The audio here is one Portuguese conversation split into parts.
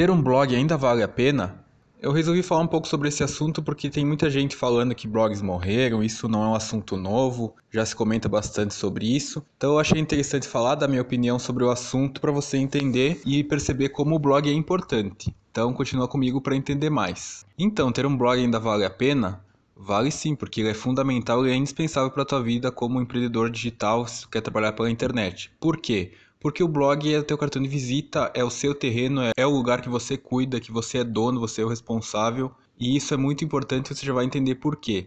Ter um blog ainda vale a pena? Eu resolvi falar um pouco sobre esse assunto porque tem muita gente falando que blogs morreram, isso não é um assunto novo, já se comenta bastante sobre isso. Então eu achei interessante falar da minha opinião sobre o assunto para você entender e perceber como o blog é importante. Então continua comigo para entender mais. Então, ter um blog ainda vale a pena? Vale sim, porque ele é fundamental e é indispensável para a tua vida como empreendedor digital se quer trabalhar pela internet. Por quê? Porque o blog é o teu cartão de visita, é o seu terreno, é o lugar que você cuida, que você é dono, você é o responsável. E isso é muito importante, você já vai entender por quê.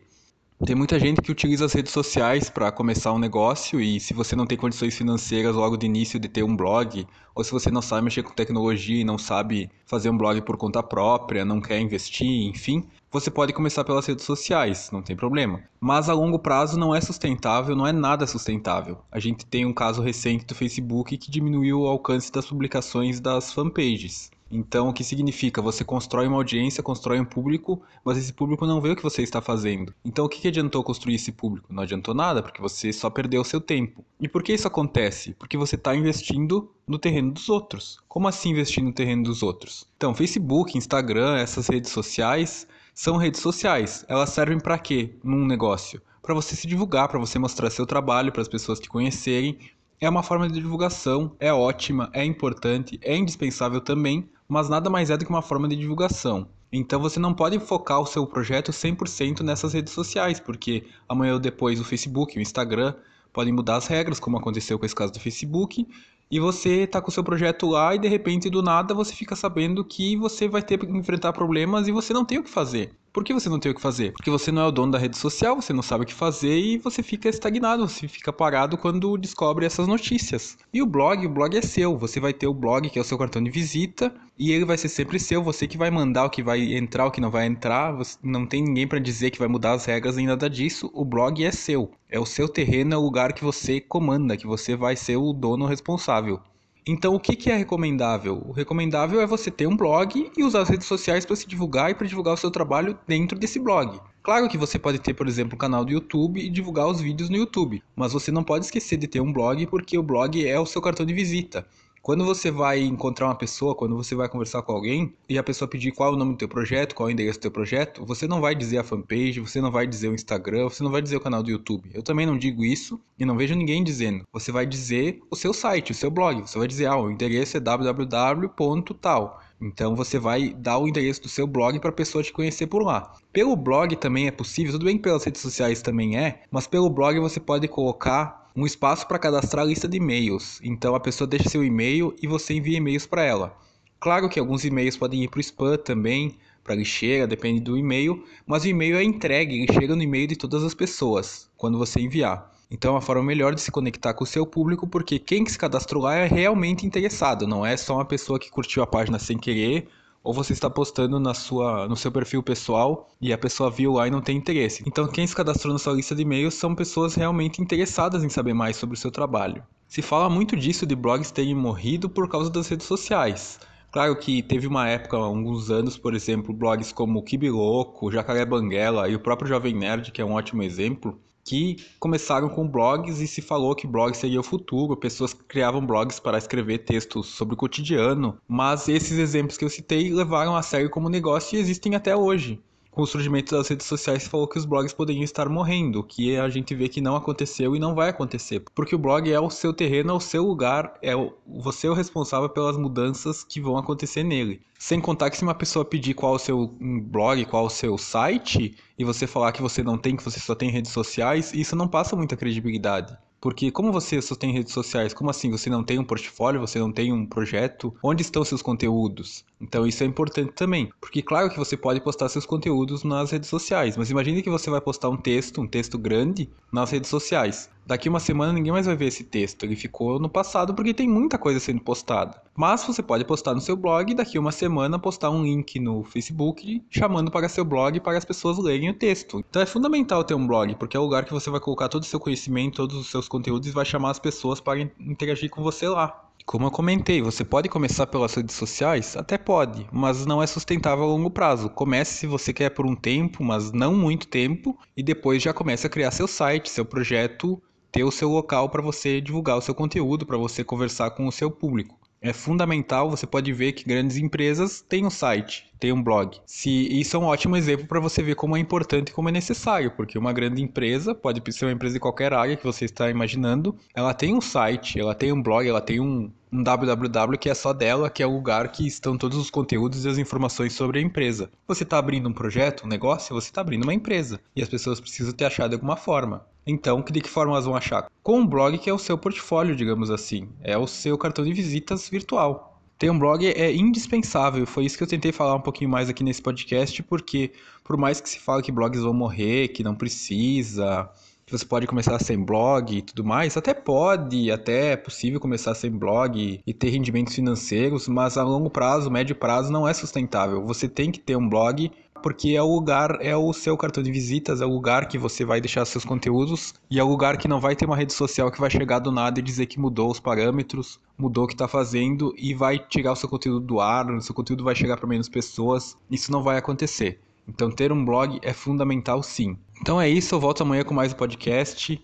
Tem muita gente que utiliza as redes sociais para começar um negócio e se você não tem condições financeiras logo de início de ter um blog, ou se você não sabe mexer com tecnologia e não sabe fazer um blog por conta própria, não quer investir, enfim, você pode começar pelas redes sociais, não tem problema. Mas a longo prazo não é sustentável, não é nada sustentável. A gente tem um caso recente do Facebook que diminuiu o alcance das publicações das fanpages. Então, o que significa? Você constrói uma audiência, constrói um público, mas esse público não vê o que você está fazendo. Então, o que, adiantou construir esse público? Não adiantou nada, porque você só perdeu o seu tempo. E por que isso acontece? Porque você está investindo no terreno dos outros. Como assim investir no terreno dos outros? Então, Facebook, Instagram, essas redes sociais são redes sociais. Elas servem para quê num negócio? Para você se divulgar, para você mostrar seu trabalho, para as pessoas te conhecerem. É uma forma de divulgação, é ótima, é importante, é indispensável também, mas nada mais é do que uma forma de divulgação. Então você não pode focar o seu projeto 100% nessas redes sociais, porque amanhã ou depois o Facebook, o Instagram podem mudar as regras, como aconteceu com esse caso do Facebook, e você está com o seu projeto lá e de repente do nada você fica sabendo que você vai ter que enfrentar problemas e você não tem o que fazer. Por que você não tem o que fazer? Porque você não é o dono da rede social, você não sabe o que fazer e você fica estagnado, você fica parado quando descobre essas notícias. E o blog, o blog é seu, você vai ter o blog que é o seu cartão de visita e ele vai ser sempre seu, você que vai mandar o que vai entrar, o que não vai entrar, não tem ninguém para dizer que vai mudar as regras nem nada disso, o blog é seu. É o seu terreno, é o lugar que você comanda, que você vai ser o dono responsável. Então, o que, que é recomendável? O recomendável é você ter um blog e usar as redes sociais para se divulgar e para divulgar o seu trabalho dentro desse blog. Claro que você pode ter, por exemplo, um canal do YouTube e divulgar os vídeos no YouTube, mas você não pode esquecer de ter um blog porque o blog é o seu cartão de visita. Quando você vai encontrar uma pessoa, quando você vai conversar com alguém e a pessoa pedir qual é o nome do teu projeto, qual é o endereço do teu projeto, você não vai dizer a fanpage, você não vai dizer o Instagram, você não vai dizer o canal do YouTube. Eu também não digo isso e não vejo ninguém dizendo. Você vai dizer o seu site, o seu blog. Você vai dizer, ah, o endereço é www.tal. Então você vai dar o endereço do seu blog para a pessoa te conhecer por lá. Pelo blog também é possível, tudo bem que pelas redes sociais também é, mas pelo blog você pode colocar um espaço para cadastrar a lista de e-mails. Então a pessoa deixa seu e-mail e você envia e-mails para ela. Claro que alguns e-mails podem ir para o spam também, para lixeira, depende do e-mail, mas o e-mail é entregue, ele chega no e-mail de todas as pessoas quando você enviar. Então é uma forma melhor de se conectar com o seu público, porque quem se cadastrou lá é realmente interessado, não é só uma pessoa que curtiu a página sem querer ou você está postando na sua, no seu perfil pessoal e a pessoa viu lá e não tem interesse. Então, quem se cadastrou na sua lista de e-mails são pessoas realmente interessadas em saber mais sobre o seu trabalho. Se fala muito disso de blogs terem morrido por causa das redes sociais. Claro que teve uma época, alguns anos, por exemplo, blogs como Kibiloco, Jacaré Banguela e o próprio Jovem Nerd, que é um ótimo exemplo, que começaram com blogs e se falou que blogs seria o futuro, pessoas criavam blogs para escrever textos sobre o cotidiano, mas esses exemplos que eu citei levaram a sério como negócio e existem até hoje com o surgimento das redes sociais, falou que os blogs poderiam estar morrendo, que a gente vê que não aconteceu e não vai acontecer, porque o blog é o seu terreno, é o seu lugar, é o, você é o responsável pelas mudanças que vão acontecer nele. Sem contar que se uma pessoa pedir qual o seu blog, qual o seu site, e você falar que você não tem, que você só tem redes sociais, isso não passa muita credibilidade. Porque como você só tem redes sociais, como assim você não tem um portfólio, você não tem um projeto? Onde estão seus conteúdos? Então isso é importante também, porque claro que você pode postar seus conteúdos nas redes sociais, mas imagine que você vai postar um texto, um texto grande nas redes sociais. Daqui uma semana ninguém mais vai ver esse texto. Ele ficou no passado porque tem muita coisa sendo postada. Mas você pode postar no seu blog e daqui uma semana postar um link no Facebook chamando para seu blog para as pessoas lerem o texto. Então é fundamental ter um blog, porque é o lugar que você vai colocar todo o seu conhecimento, todos os seus conteúdos e vai chamar as pessoas para interagir com você lá. Como eu comentei, você pode começar pelas redes sociais? Até pode, mas não é sustentável a longo prazo. Comece se você quer por um tempo, mas não muito tempo, e depois já comece a criar seu site, seu projeto ter o seu local para você divulgar o seu conteúdo, para você conversar com o seu público. é fundamental, você pode ver que grandes empresas têm um site, têm um blog. Se isso é um ótimo exemplo para você ver como é importante e como é necessário, porque uma grande empresa, pode ser uma empresa de qualquer área que você está imaginando, ela tem um site, ela tem um blog, ela tem um, um www que é só dela, que é o lugar que estão todos os conteúdos e as informações sobre a empresa. Você está abrindo um projeto, um negócio, você está abrindo uma empresa e as pessoas precisam te achar de alguma forma. Então, de que forma elas vão achar? Com um blog que é o seu portfólio, digamos assim. É o seu cartão de visitas virtual. Ter um blog é indispensável. Foi isso que eu tentei falar um pouquinho mais aqui nesse podcast, porque por mais que se fale que blogs vão morrer, que não precisa, você pode começar sem blog e tudo mais, até pode, até é possível começar sem blog e ter rendimentos financeiros, mas a longo prazo, médio prazo não é sustentável. Você tem que ter um blog porque é o lugar, é o seu cartão de visitas, é o lugar que você vai deixar seus conteúdos e é o lugar que não vai ter uma rede social que vai chegar do nada e dizer que mudou os parâmetros, mudou o que está fazendo e vai tirar o seu conteúdo do ar, o seu conteúdo vai chegar para menos pessoas. Isso não vai acontecer. Então ter um blog é fundamental sim. Então é isso, eu volto amanhã com mais um podcast.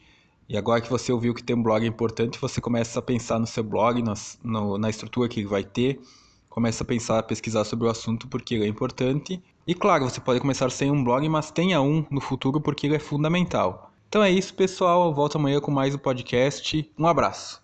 E agora que você ouviu que ter um blog importante, você começa a pensar no seu blog, na, no, na estrutura que ele vai ter, começa a pensar, a pesquisar sobre o assunto porque ele é importante e claro, você pode começar sem um blog, mas tenha um no futuro porque ele é fundamental. Então é isso, pessoal. Eu volto amanhã com mais um podcast. Um abraço.